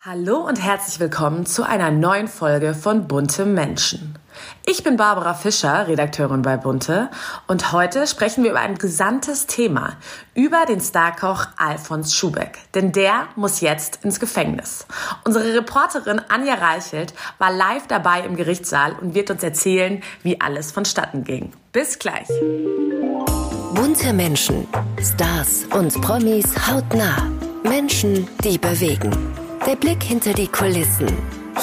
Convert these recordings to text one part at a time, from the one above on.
Hallo und herzlich willkommen zu einer neuen Folge von Bunte Menschen. Ich bin Barbara Fischer, Redakteurin bei Bunte, und heute sprechen wir über ein gesamtes Thema, über den Starkoch Alfons Schubeck, denn der muss jetzt ins Gefängnis. Unsere Reporterin Anja Reichelt war live dabei im Gerichtssaal und wird uns erzählen, wie alles vonstatten ging. Bis gleich. Bunte Menschen, Stars und Promis hautnah. Menschen, die bewegen. Der Blick hinter die Kulissen.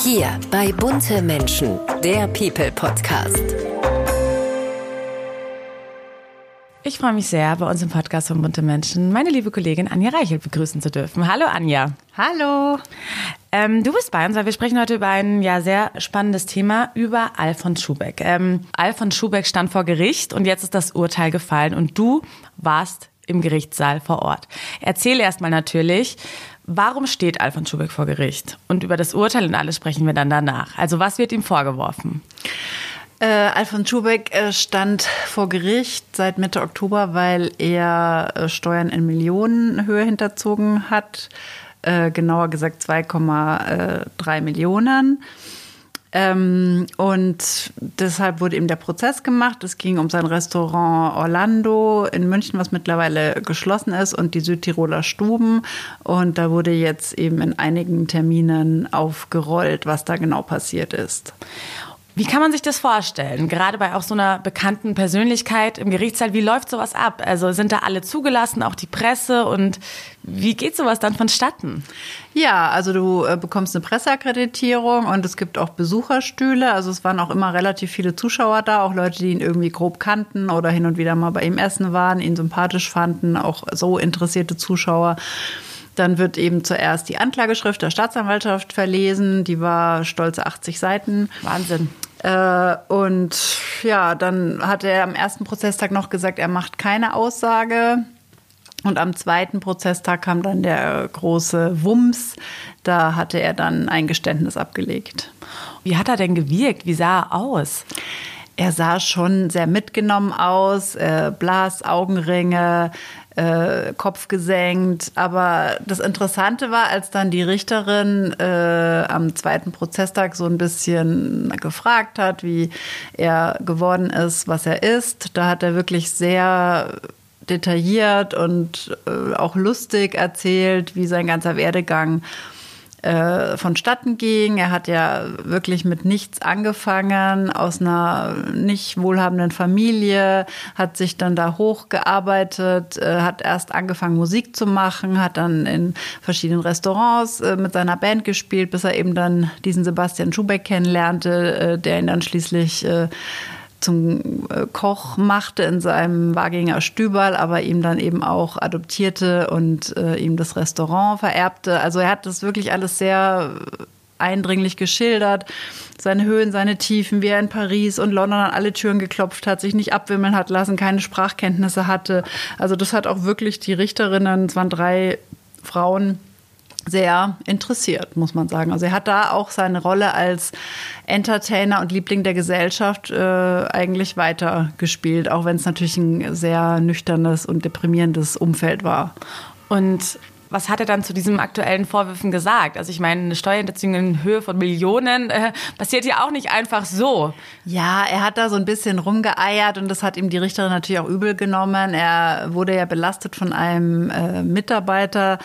Hier bei Bunte Menschen, der People Podcast. Ich freue mich sehr, bei uns im Podcast von Bunte Menschen meine liebe Kollegin Anja Reichelt begrüßen zu dürfen. Hallo Anja. Hallo. Ähm, du bist bei uns, weil wir sprechen heute über ein ja sehr spannendes Thema, über Alfons Schubeck. Ähm, Alfons Schubeck stand vor Gericht und jetzt ist das Urteil gefallen und du warst im Gerichtssaal vor Ort. Erzähl erstmal natürlich, Warum steht Alfons Schubeck vor Gericht? Und über das Urteil und alles sprechen wir dann danach. Also was wird ihm vorgeworfen? Äh, Alfons Schubeck äh, stand vor Gericht seit Mitte Oktober, weil er äh, Steuern in Millionenhöhe hinterzogen hat. Äh, genauer gesagt 2,3 Millionen. Ähm, und deshalb wurde ihm der Prozess gemacht. Es ging um sein Restaurant Orlando in München, was mittlerweile geschlossen ist, und die Südtiroler Stuben. Und da wurde jetzt eben in einigen Terminen aufgerollt, was da genau passiert ist. Wie kann man sich das vorstellen? Gerade bei auch so einer bekannten Persönlichkeit im Gerichtssaal, wie läuft sowas ab? Also sind da alle zugelassen, auch die Presse und wie geht sowas dann vonstatten? Ja, also du äh, bekommst eine Presseakkreditierung und es gibt auch Besucherstühle. Also es waren auch immer relativ viele Zuschauer da, auch Leute, die ihn irgendwie grob kannten oder hin und wieder mal bei ihm essen waren, ihn sympathisch fanden, auch so interessierte Zuschauer. Dann wird eben zuerst die Anklageschrift der Staatsanwaltschaft verlesen. Die war stolze 80 Seiten. Wahnsinn. Äh, und ja, dann hat er am ersten Prozesstag noch gesagt, er macht keine Aussage. Und am zweiten Prozesstag kam dann der große Wumms. Da hatte er dann ein Geständnis abgelegt. Wie hat er denn gewirkt? Wie sah er aus? Er sah schon sehr mitgenommen aus, äh, Blas, Augenringe, äh, Kopf gesenkt. Aber das Interessante war, als dann die Richterin äh, am zweiten Prozesstag so ein bisschen gefragt hat, wie er geworden ist, was er ist, da hat er wirklich sehr detailliert und äh, auch lustig erzählt, wie sein ganzer Werdegang äh, vonstatten ging. Er hat ja wirklich mit nichts angefangen, aus einer nicht wohlhabenden Familie, hat sich dann da hochgearbeitet, äh, hat erst angefangen Musik zu machen, hat dann in verschiedenen Restaurants äh, mit seiner Band gespielt, bis er eben dann diesen Sebastian Schubeck kennenlernte, äh, der ihn dann schließlich äh, zum äh, Koch machte in seinem Waginger Stüberl, aber ihm dann eben auch adoptierte und äh, ihm das Restaurant vererbte. Also er hat das wirklich alles sehr eindringlich geschildert. Seine Höhen, seine Tiefen, wie er in Paris und London an alle Türen geklopft hat, sich nicht abwimmeln hat lassen, keine Sprachkenntnisse hatte. Also das hat auch wirklich die Richterinnen, es waren drei Frauen, sehr interessiert, muss man sagen. Also er hat da auch seine Rolle als Entertainer und Liebling der Gesellschaft äh, eigentlich weitergespielt, auch wenn es natürlich ein sehr nüchternes und deprimierendes Umfeld war. Und was hat er dann zu diesen aktuellen Vorwürfen gesagt? Also ich meine, eine Steuerhinterziehung in Höhe von Millionen äh, passiert ja auch nicht einfach so. Ja, er hat da so ein bisschen rumgeeiert und das hat ihm die Richterin natürlich auch übel genommen. Er wurde ja belastet von einem äh, Mitarbeiter,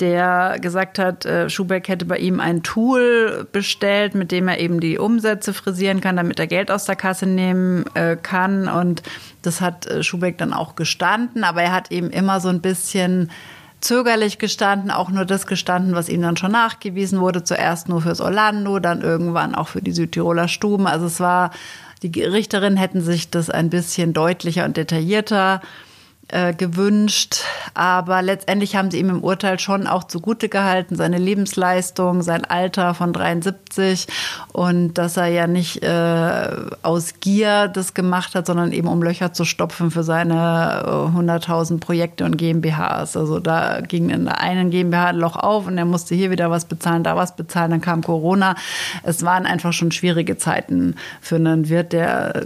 der gesagt hat, äh, Schubeck hätte bei ihm ein Tool bestellt, mit dem er eben die Umsätze frisieren kann, damit er Geld aus der Kasse nehmen äh, kann. Und das hat äh, Schubeck dann auch gestanden, aber er hat eben immer so ein bisschen zögerlich gestanden, auch nur das gestanden, was ihm dann schon nachgewiesen wurde. Zuerst nur fürs Orlando, dann irgendwann auch für die Südtiroler Stuben. Also es war, die Richterinnen hätten sich das ein bisschen deutlicher und detaillierter äh, gewünscht. Aber letztendlich haben sie ihm im Urteil schon auch zugute gehalten, seine Lebensleistung, sein Alter von 73 und dass er ja nicht äh, aus Gier das gemacht hat, sondern eben um Löcher zu stopfen für seine äh, 100.000 Projekte und GmbHs. Also da ging in der einen GmbH ein Loch auf und er musste hier wieder was bezahlen, da was bezahlen, dann kam Corona. Es waren einfach schon schwierige Zeiten für einen Wirt, der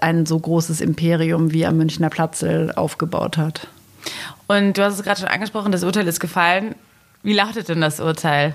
ein so großes Imperium wie am Münchner Platzel aufgebaut hat. Und du hast es gerade schon angesprochen, das Urteil ist gefallen. Wie lautet denn das Urteil?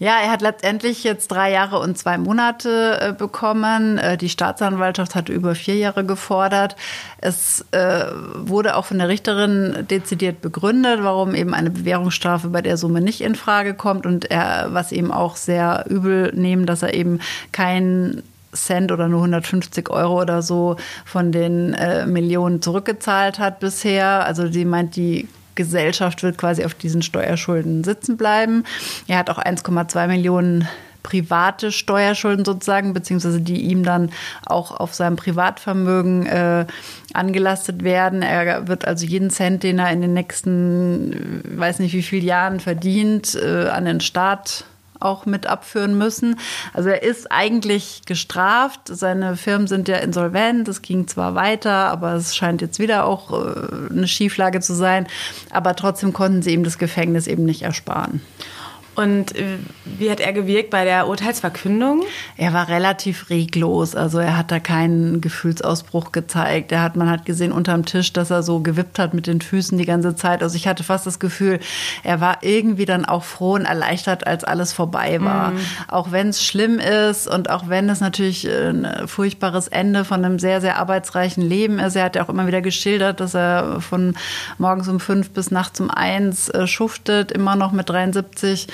Ja, er hat letztendlich jetzt drei Jahre und zwei Monate äh, bekommen. Äh, die Staatsanwaltschaft hat über vier Jahre gefordert. Es äh, wurde auch von der Richterin dezidiert begründet, warum eben eine Bewährungsstrafe bei der Summe nicht in Frage kommt und er, was eben auch sehr übel nehmen, dass er eben keinen Cent oder nur 150 Euro oder so von den äh, Millionen zurückgezahlt hat bisher. Also sie meint, die Gesellschaft wird quasi auf diesen Steuerschulden sitzen bleiben. Er hat auch 1,2 Millionen private Steuerschulden sozusagen, beziehungsweise die ihm dann auch auf seinem Privatvermögen äh, angelastet werden. Er wird also jeden Cent, den er in den nächsten, weiß nicht wie viele Jahren verdient, äh, an den Staat auch mit abführen müssen. Also er ist eigentlich gestraft. Seine Firmen sind ja insolvent. Es ging zwar weiter, aber es scheint jetzt wieder auch äh, eine Schieflage zu sein. Aber trotzdem konnten sie ihm das Gefängnis eben nicht ersparen. Und äh, wie hat er gewirkt bei der Urteilsverkündung? Er war relativ reglos. Also er hat da keinen Gefühlsausbruch gezeigt. Er hat, man hat gesehen unterm Tisch, dass er so gewippt hat mit den Füßen die ganze Zeit. Also ich hatte fast das Gefühl, er war irgendwie dann auch froh und erleichtert, als alles vorbei war. Mhm. Auch wenn es schlimm ist und auch wenn es natürlich ein furchtbares Ende von einem sehr, sehr arbeitsreichen Leben ist. Er hat ja auch immer wieder geschildert, dass er von morgens um fünf bis nachts um eins äh, schuftet, immer noch mit 73.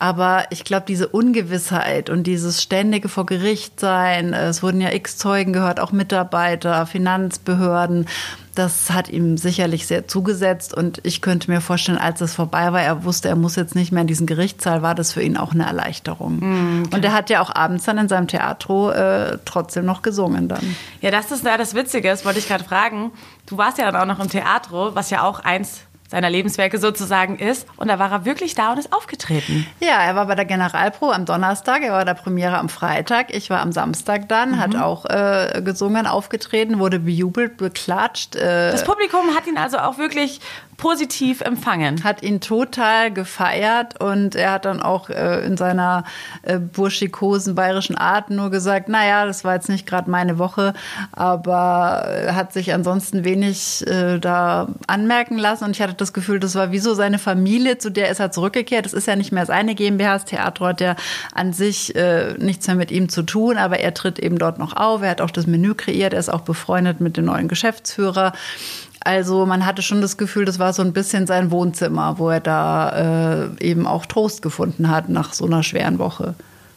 Aber ich glaube, diese Ungewissheit und dieses ständige vor Gericht sein, es wurden ja x Zeugen gehört, auch Mitarbeiter, Finanzbehörden, das hat ihm sicherlich sehr zugesetzt. Und ich könnte mir vorstellen, als es vorbei war, er wusste, er muss jetzt nicht mehr in diesen Gerichtssaal, war das für ihn auch eine Erleichterung. Mhm. Und er hat ja auch abends dann in seinem Theatro äh, trotzdem noch gesungen dann. Ja, das ist ja das Witzige, das wollte ich gerade fragen. Du warst ja dann auch noch im Theatro, was ja auch eins seiner Lebenswerke sozusagen ist. Und da war er wirklich da und ist aufgetreten. Ja, er war bei der Generalpro am Donnerstag, er war der Premiere am Freitag, ich war am Samstag dann, mhm. hat auch äh, gesungen, aufgetreten, wurde bejubelt, beklatscht. Äh, das Publikum hat ihn also auch wirklich positiv empfangen. Hat ihn total gefeiert und er hat dann auch äh, in seiner äh, burschikosen bayerischen Art nur gesagt, naja, das war jetzt nicht gerade meine Woche, aber äh, hat sich ansonsten wenig äh, da anmerken lassen und ich hatte das Gefühl, das war wie so seine Familie, zu der ist er zurückgekehrt. Das ist ja nicht mehr seine GmbH, das Theater hat ja an sich äh, nichts mehr mit ihm zu tun, aber er tritt eben dort noch auf. Er hat auch das Menü kreiert, er ist auch befreundet mit dem neuen Geschäftsführer. Also man hatte schon das Gefühl, das war so ein bisschen sein Wohnzimmer, wo er da äh, eben auch Trost gefunden hat nach so einer schweren Woche.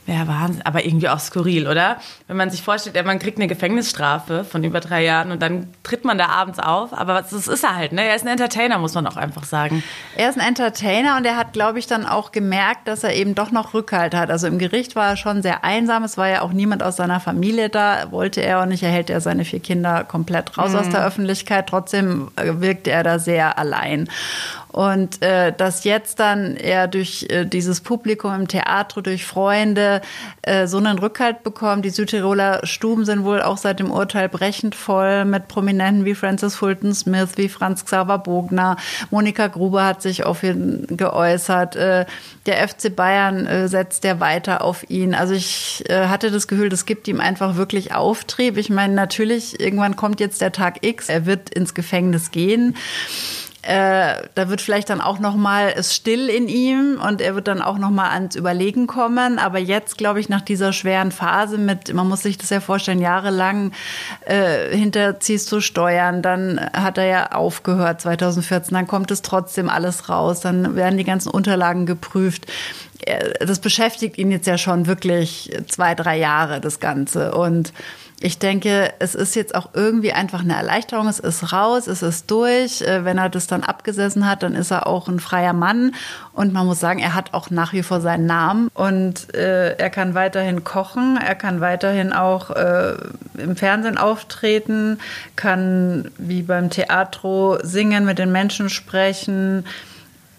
Ja, Wahnsinn. Aber irgendwie auch skurril, oder? Wenn man sich vorstellt, man kriegt eine Gefängnisstrafe von über drei Jahren und dann tritt man da abends auf. Aber das ist er halt, ne? Er ist ein Entertainer, muss man auch einfach sagen. Er ist ein Entertainer und er hat, glaube ich, dann auch gemerkt, dass er eben doch noch Rückhalt hat. Also im Gericht war er schon sehr einsam. Es war ja auch niemand aus seiner Familie da. Wollte er auch nicht. Er hält ja seine vier Kinder komplett raus mhm. aus der Öffentlichkeit. Trotzdem wirkte er da sehr allein. Und äh, dass jetzt dann er durch äh, dieses Publikum im Theater, durch Freunde äh, so einen Rückhalt bekommt. Die Südtiroler Stuben sind wohl auch seit dem Urteil brechend voll mit Prominenten wie Francis Fulton Smith, wie Franz Xaver Bogner. Monika Gruber hat sich auf ihn geäußert. Äh, der FC Bayern äh, setzt ja weiter auf ihn. Also ich äh, hatte das Gefühl, das gibt ihm einfach wirklich Auftrieb. Ich meine, natürlich, irgendwann kommt jetzt der Tag X. Er wird ins Gefängnis gehen äh, da wird vielleicht dann auch noch mal es still in ihm und er wird dann auch noch mal ans Überlegen kommen. Aber jetzt, glaube ich, nach dieser schweren Phase mit, man muss sich das ja vorstellen, jahrelang äh, hinterziehst du Steuern, dann hat er ja aufgehört 2014, dann kommt es trotzdem alles raus, dann werden die ganzen Unterlagen geprüft das beschäftigt ihn jetzt ja schon wirklich zwei, drei Jahre, das Ganze. Und ich denke, es ist jetzt auch irgendwie einfach eine Erleichterung. Es ist raus, es ist durch. Äh, wenn er das dann abgesessen hat, dann ist er auch ein freier Mann. Und man muss sagen, er hat auch nach wie vor seinen Namen. Und äh, er kann weiterhin kochen, er kann weiterhin auch äh, im Fernsehen auftreten, kann wie beim Theatro singen, mit den Menschen sprechen.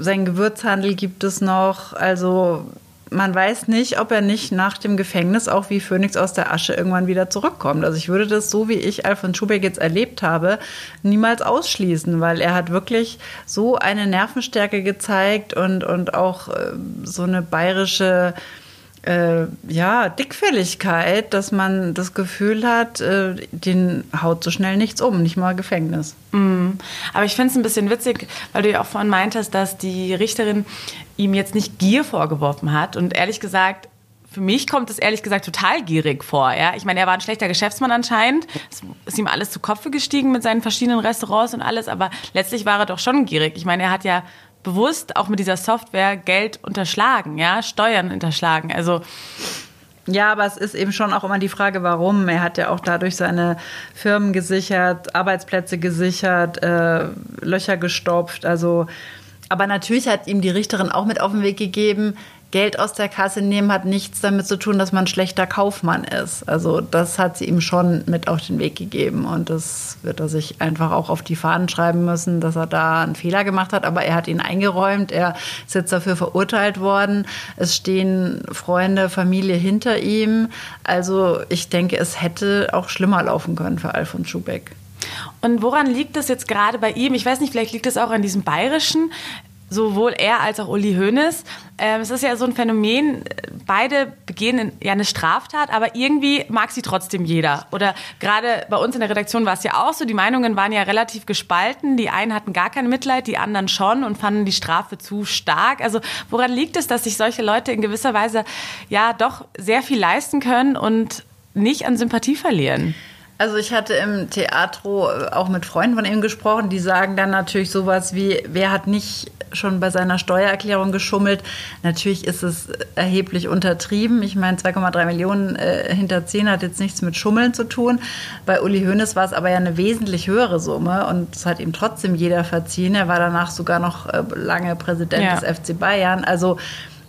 Sein Gewürzhandel gibt es noch. Also man weiß nicht, ob er nicht nach dem Gefängnis auch wie Phönix aus der Asche irgendwann wieder zurückkommt. Also ich würde das so, wie ich Alfons Schubeck jetzt erlebt habe, niemals ausschließen, weil er hat wirklich so eine Nervenstärke gezeigt und, und auch äh, so eine bayerische äh, ja, Dickfälligkeit, dass man das Gefühl hat, äh, den haut so schnell nichts um, nicht mal Gefängnis. Mm. Aber ich finde es ein bisschen witzig, weil du ja auch vorhin meintest, dass die Richterin ihm jetzt nicht Gier vorgeworfen hat. Und ehrlich gesagt, für mich kommt es ehrlich gesagt total gierig vor. Ja? Ich meine, er war ein schlechter Geschäftsmann anscheinend. Es ist ihm alles zu Kopfe gestiegen mit seinen verschiedenen Restaurants und alles. Aber letztlich war er doch schon gierig. Ich meine, er hat ja bewusst auch mit dieser Software Geld unterschlagen, ja, Steuern unterschlagen. Also ja, aber es ist eben schon auch immer die Frage, warum. Er hat ja auch dadurch seine Firmen gesichert, Arbeitsplätze gesichert, äh, Löcher gestopft. Also, aber natürlich hat ihm die Richterin auch mit auf den Weg gegeben, Geld aus der Kasse nehmen hat nichts damit zu tun, dass man ein schlechter Kaufmann ist. Also das hat sie ihm schon mit auf den Weg gegeben und das wird er sich einfach auch auf die Fahnen schreiben müssen, dass er da einen Fehler gemacht hat. Aber er hat ihn eingeräumt, er ist jetzt dafür verurteilt worden. Es stehen Freunde, Familie hinter ihm. Also ich denke, es hätte auch schlimmer laufen können für Alfons Schubeck. Und woran liegt es jetzt gerade bei ihm? Ich weiß nicht, vielleicht liegt es auch an diesem Bayerischen sowohl er als auch Uli Hoeneß. Ähm, es ist ja so ein Phänomen, beide begehen ja eine Straftat, aber irgendwie mag sie trotzdem jeder. Oder gerade bei uns in der Redaktion war es ja auch so, die Meinungen waren ja relativ gespalten. Die einen hatten gar kein Mitleid, die anderen schon und fanden die Strafe zu stark. Also woran liegt es, dass sich solche Leute in gewisser Weise ja doch sehr viel leisten können und nicht an Sympathie verlieren? Also ich hatte im Theatro auch mit Freunden von ihm gesprochen, die sagen dann natürlich sowas wie, wer hat nicht schon bei seiner Steuererklärung geschummelt. Natürlich ist es erheblich untertrieben. Ich meine, 2,3 Millionen äh, hinter 10 hat jetzt nichts mit Schummeln zu tun. Bei Uli Hoeneß war es aber ja eine wesentlich höhere Summe und es hat ihm trotzdem jeder verziehen. Er war danach sogar noch äh, lange Präsident ja. des FC Bayern. Also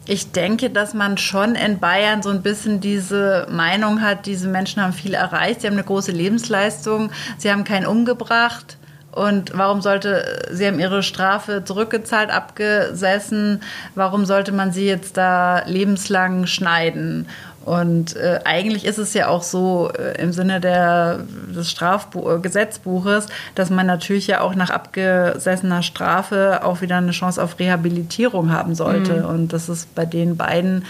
ich denke, dass man schon in Bayern so ein bisschen diese Meinung hat, diese Menschen haben viel erreicht, sie haben eine große Lebensleistung, sie haben keinen umgebracht. Und warum sollte, sie haben ihre Strafe zurückgezahlt, abgesessen, warum sollte man sie jetzt da lebenslang schneiden? Und äh, eigentlich ist es ja auch so äh, im Sinne der, des Strafgesetzbuches, äh, dass man natürlich ja auch nach abgesessener Strafe auch wieder eine Chance auf Rehabilitierung haben sollte. Mhm. Und das ist bei den beiden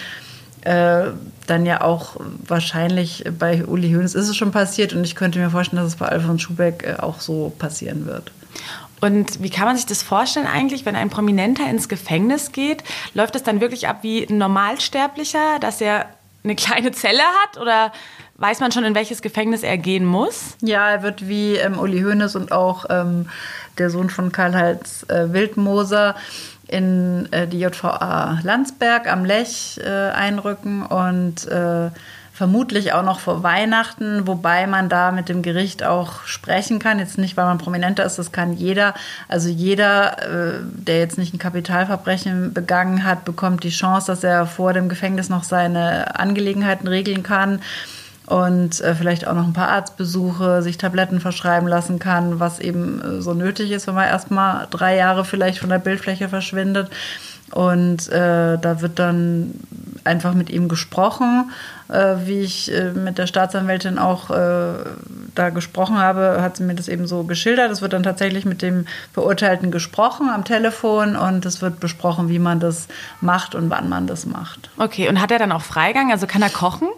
äh, dann ja auch wahrscheinlich bei Uli Hoeneß ist es schon passiert und ich könnte mir vorstellen, dass es bei Alfons Schubeck äh, auch so passieren wird. Und wie kann man sich das vorstellen eigentlich, wenn ein Prominenter ins Gefängnis geht? Läuft das dann wirklich ab wie ein Normalsterblicher, dass er eine kleine Zelle hat oder weiß man schon, in welches Gefängnis er gehen muss? Ja, er wird wie ähm, Uli Hoeneß und auch ähm, der Sohn von Karl-Heinz äh, Wildmoser in äh, die JVA Landsberg am Lech äh, einrücken und äh, vermutlich auch noch vor Weihnachten, wobei man da mit dem Gericht auch sprechen kann. Jetzt nicht, weil man prominenter ist, das kann jeder. Also jeder, äh, der jetzt nicht ein Kapitalverbrechen begangen hat, bekommt die Chance, dass er vor dem Gefängnis noch seine Angelegenheiten regeln kann und äh, vielleicht auch noch ein paar Arztbesuche, sich Tabletten verschreiben lassen kann, was eben äh, so nötig ist, wenn man erstmal drei Jahre vielleicht von der Bildfläche verschwindet. Und äh, da wird dann einfach mit ihm gesprochen. Äh, wie ich äh, mit der Staatsanwältin auch äh, da gesprochen habe, hat sie mir das eben so geschildert. Es wird dann tatsächlich mit dem Verurteilten gesprochen am Telefon und es wird besprochen, wie man das macht und wann man das macht. Okay, und hat er dann auch Freigang? Also kann er kochen?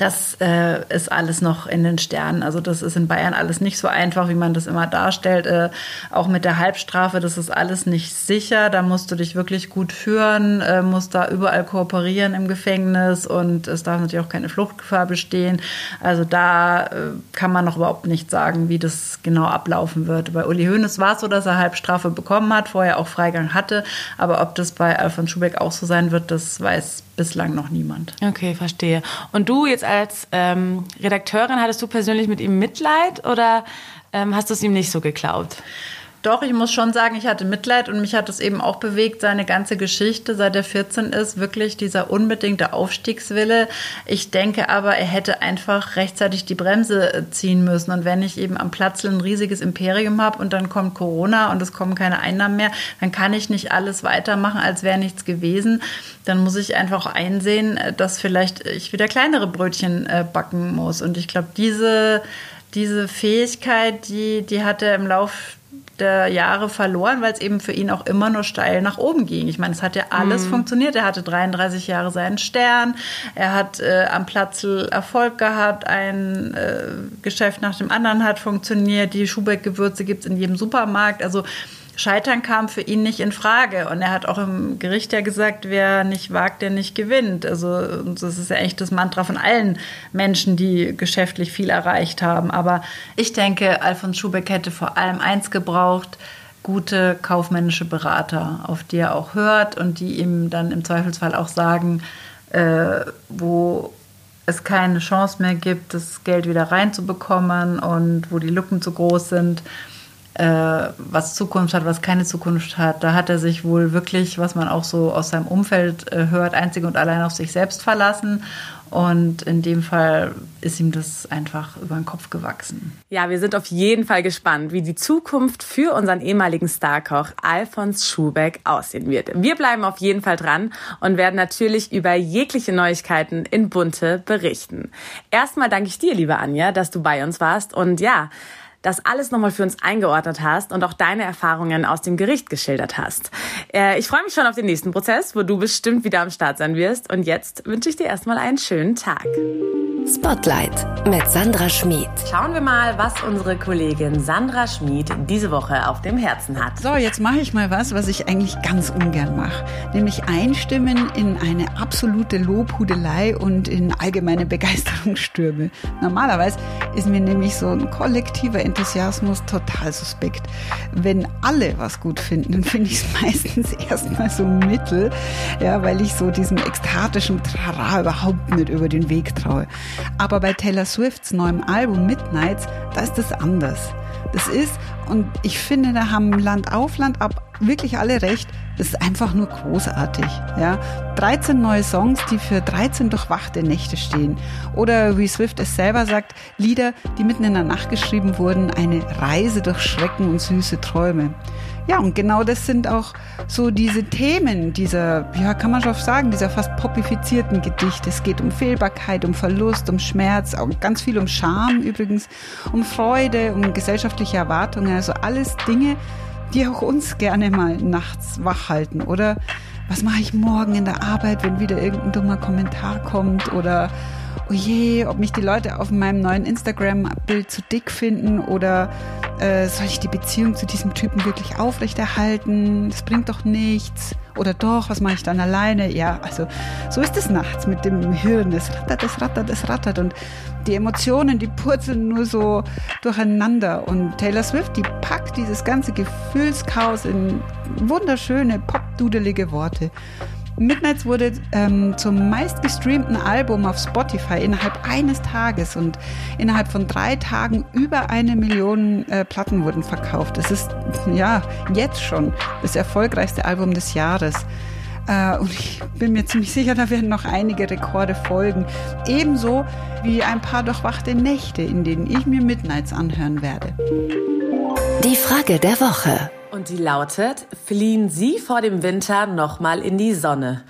Das äh, ist alles noch in den Sternen. Also das ist in Bayern alles nicht so einfach, wie man das immer darstellt. Äh, auch mit der Halbstrafe, das ist alles nicht sicher. Da musst du dich wirklich gut führen, äh, musst da überall kooperieren im Gefängnis und es darf natürlich auch keine Fluchtgefahr bestehen. Also da äh, kann man noch überhaupt nicht sagen, wie das genau ablaufen wird. Bei Uli Hoeneß war es so, dass er Halbstrafe bekommen hat, vorher auch Freigang hatte. Aber ob das bei Alfons Schubeck auch so sein wird, das weiß bislang noch niemand. Okay, verstehe. Und du jetzt als ähm, Redakteurin, hattest du persönlich mit ihm Mitleid oder ähm, hast du es ihm nicht so geklaut? Doch, ich muss schon sagen, ich hatte Mitleid und mich hat es eben auch bewegt, seine ganze Geschichte, seit er 14 ist, wirklich dieser unbedingte Aufstiegswille. Ich denke aber, er hätte einfach rechtzeitig die Bremse ziehen müssen. Und wenn ich eben am Platz ein riesiges Imperium habe und dann kommt Corona und es kommen keine Einnahmen mehr, dann kann ich nicht alles weitermachen, als wäre nichts gewesen. Dann muss ich einfach einsehen, dass vielleicht ich wieder kleinere Brötchen äh, backen muss. Und ich glaube, diese, diese Fähigkeit, die, die hat er im Laufe der Jahre verloren, weil es eben für ihn auch immer nur steil nach oben ging. Ich meine, es hat ja alles mhm. funktioniert. Er hatte 33 Jahre seinen Stern, er hat äh, am Platz Erfolg gehabt, ein äh, Geschäft nach dem anderen hat funktioniert, die Schubeck-Gewürze gibt es in jedem Supermarkt. Also Scheitern kam für ihn nicht in Frage. Und er hat auch im Gericht ja gesagt, wer nicht wagt, der nicht gewinnt. Also das ist ja echt das Mantra von allen Menschen, die geschäftlich viel erreicht haben. Aber ich denke, Alfons Schubeck hätte vor allem eins gebraucht, gute kaufmännische Berater, auf die er auch hört und die ihm dann im Zweifelsfall auch sagen, äh, wo es keine Chance mehr gibt, das Geld wieder reinzubekommen und wo die Lücken zu groß sind, was Zukunft hat, was keine Zukunft hat. Da hat er sich wohl wirklich, was man auch so aus seinem Umfeld äh, hört, einzig und allein auf sich selbst verlassen und in dem Fall ist ihm das einfach über den Kopf gewachsen. Ja, wir sind auf jeden Fall gespannt, wie die Zukunft für unseren ehemaligen Starkoch Alfons Schubeck aussehen wird. Wir bleiben auf jeden Fall dran und werden natürlich über jegliche Neuigkeiten in Bunte berichten. Erstmal danke ich dir, liebe Anja, dass du bei uns warst und ja, das alles nochmal für uns eingeordnet hast und auch deine Erfahrungen aus dem Gericht geschildert hast. Äh, ich freue mich schon auf den nächsten Prozess, wo du bestimmt wieder am Start sein wirst. Und jetzt wünsche ich dir erstmal einen schönen Tag. Spotlight mit Sandra Schmid. Schauen wir mal, was unsere Kollegin Sandra Schmid diese Woche auf dem Herzen hat. So, jetzt mache ich mal was, was ich eigentlich ganz ungern mache. Nämlich einstimmen in eine absolute Lobhudelei und in allgemeine Begeisterungsstürme. Normalerweise ist mir nämlich so ein kollektiver Enthusiasmus total suspekt. Wenn alle was gut finden, dann finde ich es meistens erstmal so mittel, ja, weil ich so diesem ekstatischen Trara überhaupt nicht über den Weg traue. Aber bei Taylor Swifts neuem Album Midnights, da ist das anders. Das ist, und ich finde, da haben Land auf, Land ab wirklich alle recht, das ist einfach nur großartig. Ja? 13 neue Songs, die für 13 durchwachte Nächte stehen. Oder wie Swift es selber sagt, Lieder, die mitten in der Nacht geschrieben wurden, eine Reise durch Schrecken und süße Träume. Ja, und genau das sind auch so diese Themen dieser, ja, kann man schon sagen, dieser fast popifizierten Gedichte. Es geht um Fehlbarkeit, um Verlust, um Schmerz, auch ganz viel um Scham übrigens, um Freude, um gesellschaftliche Erwartungen. Also alles Dinge, die auch uns gerne mal nachts wach halten. Oder was mache ich morgen in der Arbeit, wenn wieder irgendein dummer Kommentar kommt? Oder oh je, ob mich die Leute auf meinem neuen Instagram-Bild zu dick finden oder äh, soll ich die Beziehung zu diesem Typen wirklich aufrechterhalten? Das bringt doch nichts. Oder doch, was mache ich dann alleine? Ja, also so ist es nachts mit dem Hirn. Es rattert, es rattert, es rattert. Und die Emotionen, die purzeln nur so durcheinander. Und Taylor Swift, die packt dieses ganze Gefühlschaos in wunderschöne, popdudelige Worte. Midnights wurde ähm, zum meistgestreamten Album auf Spotify innerhalb eines Tages und innerhalb von drei Tagen über eine Million äh, Platten wurden verkauft. Das ist ja jetzt schon das erfolgreichste Album des Jahres. Äh, und ich bin mir ziemlich sicher, da werden noch einige Rekorde folgen. Ebenso wie ein paar durchwachte Nächte, in denen ich mir Midnights anhören werde. Die Frage der Woche. Und die lautet, fliehen Sie vor dem Winter nochmal in die Sonne?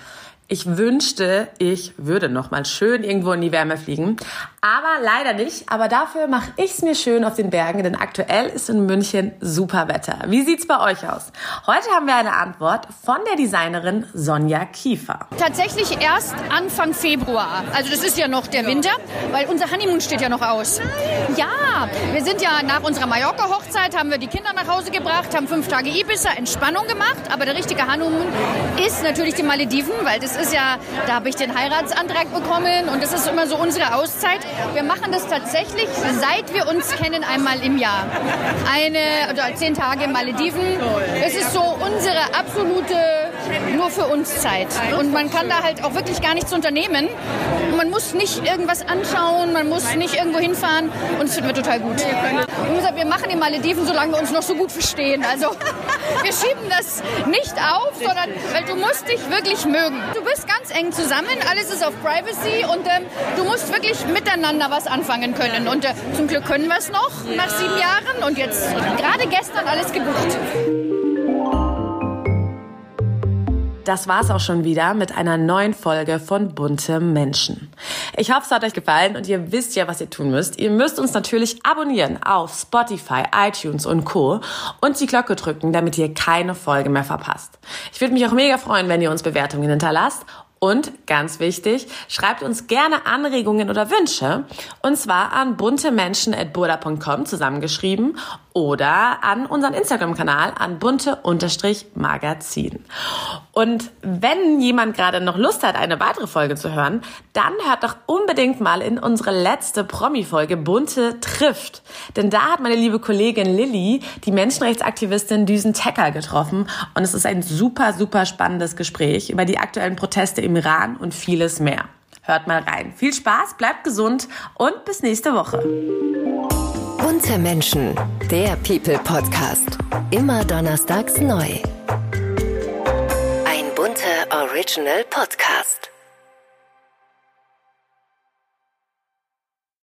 Ich wünschte, ich würde noch mal schön irgendwo in die Wärme fliegen. Aber leider nicht. Aber dafür mache ich es mir schön auf den Bergen, denn aktuell ist in München super Wetter. Wie sieht's bei euch aus? Heute haben wir eine Antwort von der Designerin Sonja Kiefer. Tatsächlich erst Anfang Februar. Also das ist ja noch der Winter, weil unser Honeymoon steht ja noch aus. Ja, wir sind ja nach unserer Mallorca-Hochzeit, haben wir die Kinder nach Hause gebracht, haben fünf Tage Ibiza Entspannung gemacht. Aber der richtige Honeymoon ist natürlich die Malediven, weil das ist ja, da habe ich den Heiratsantrag bekommen und das ist immer so unsere Auszeit. Wir machen das tatsächlich, seit wir uns kennen, einmal im Jahr. Eine oder zehn Tage Malediven. Es ist so unsere absolute nur für uns Zeit. Und man kann da halt auch wirklich gar nichts unternehmen. Man muss nicht irgendwas anschauen, man muss nicht irgendwo hinfahren und es finden wir total gut. Wir machen die Malediven, solange wir uns noch so gut verstehen. Also wir schieben das nicht auf, sondern weil du musst dich wirklich mögen. Du bist ganz eng zusammen, alles ist auf Privacy und ähm, du musst wirklich miteinander was anfangen können. Und äh, zum Glück können wir es noch nach sieben Jahren und jetzt gerade gestern alles gebucht. Das war's auch schon wieder mit einer neuen Folge von Bunte Menschen. Ich hoffe, es hat euch gefallen und ihr wisst ja, was ihr tun müsst. Ihr müsst uns natürlich abonnieren auf Spotify, iTunes und Co. und die Glocke drücken, damit ihr keine Folge mehr verpasst. Ich würde mich auch mega freuen, wenn ihr uns Bewertungen hinterlasst Und ganz wichtig, schreibt uns gerne Anregungen oder Wünsche. Und zwar an buntemenschen.burda.com zusammengeschrieben oder an unseren Instagram-Kanal an bunte-magazin. Und wenn jemand gerade noch Lust hat, eine weitere Folge zu hören, dann hört doch unbedingt mal in unsere letzte Promi-Folge Bunte trifft. Denn da hat meine liebe Kollegin Lilly die Menschenrechtsaktivistin Düsen Tecker getroffen und es ist ein super, super spannendes Gespräch über die aktuellen Proteste im Iran und vieles mehr. Hört mal rein. Viel Spaß, bleibt gesund und bis nächste Woche. Bunte Menschen, der People Podcast. Immer donnerstags neu. Ein bunter Original Podcast.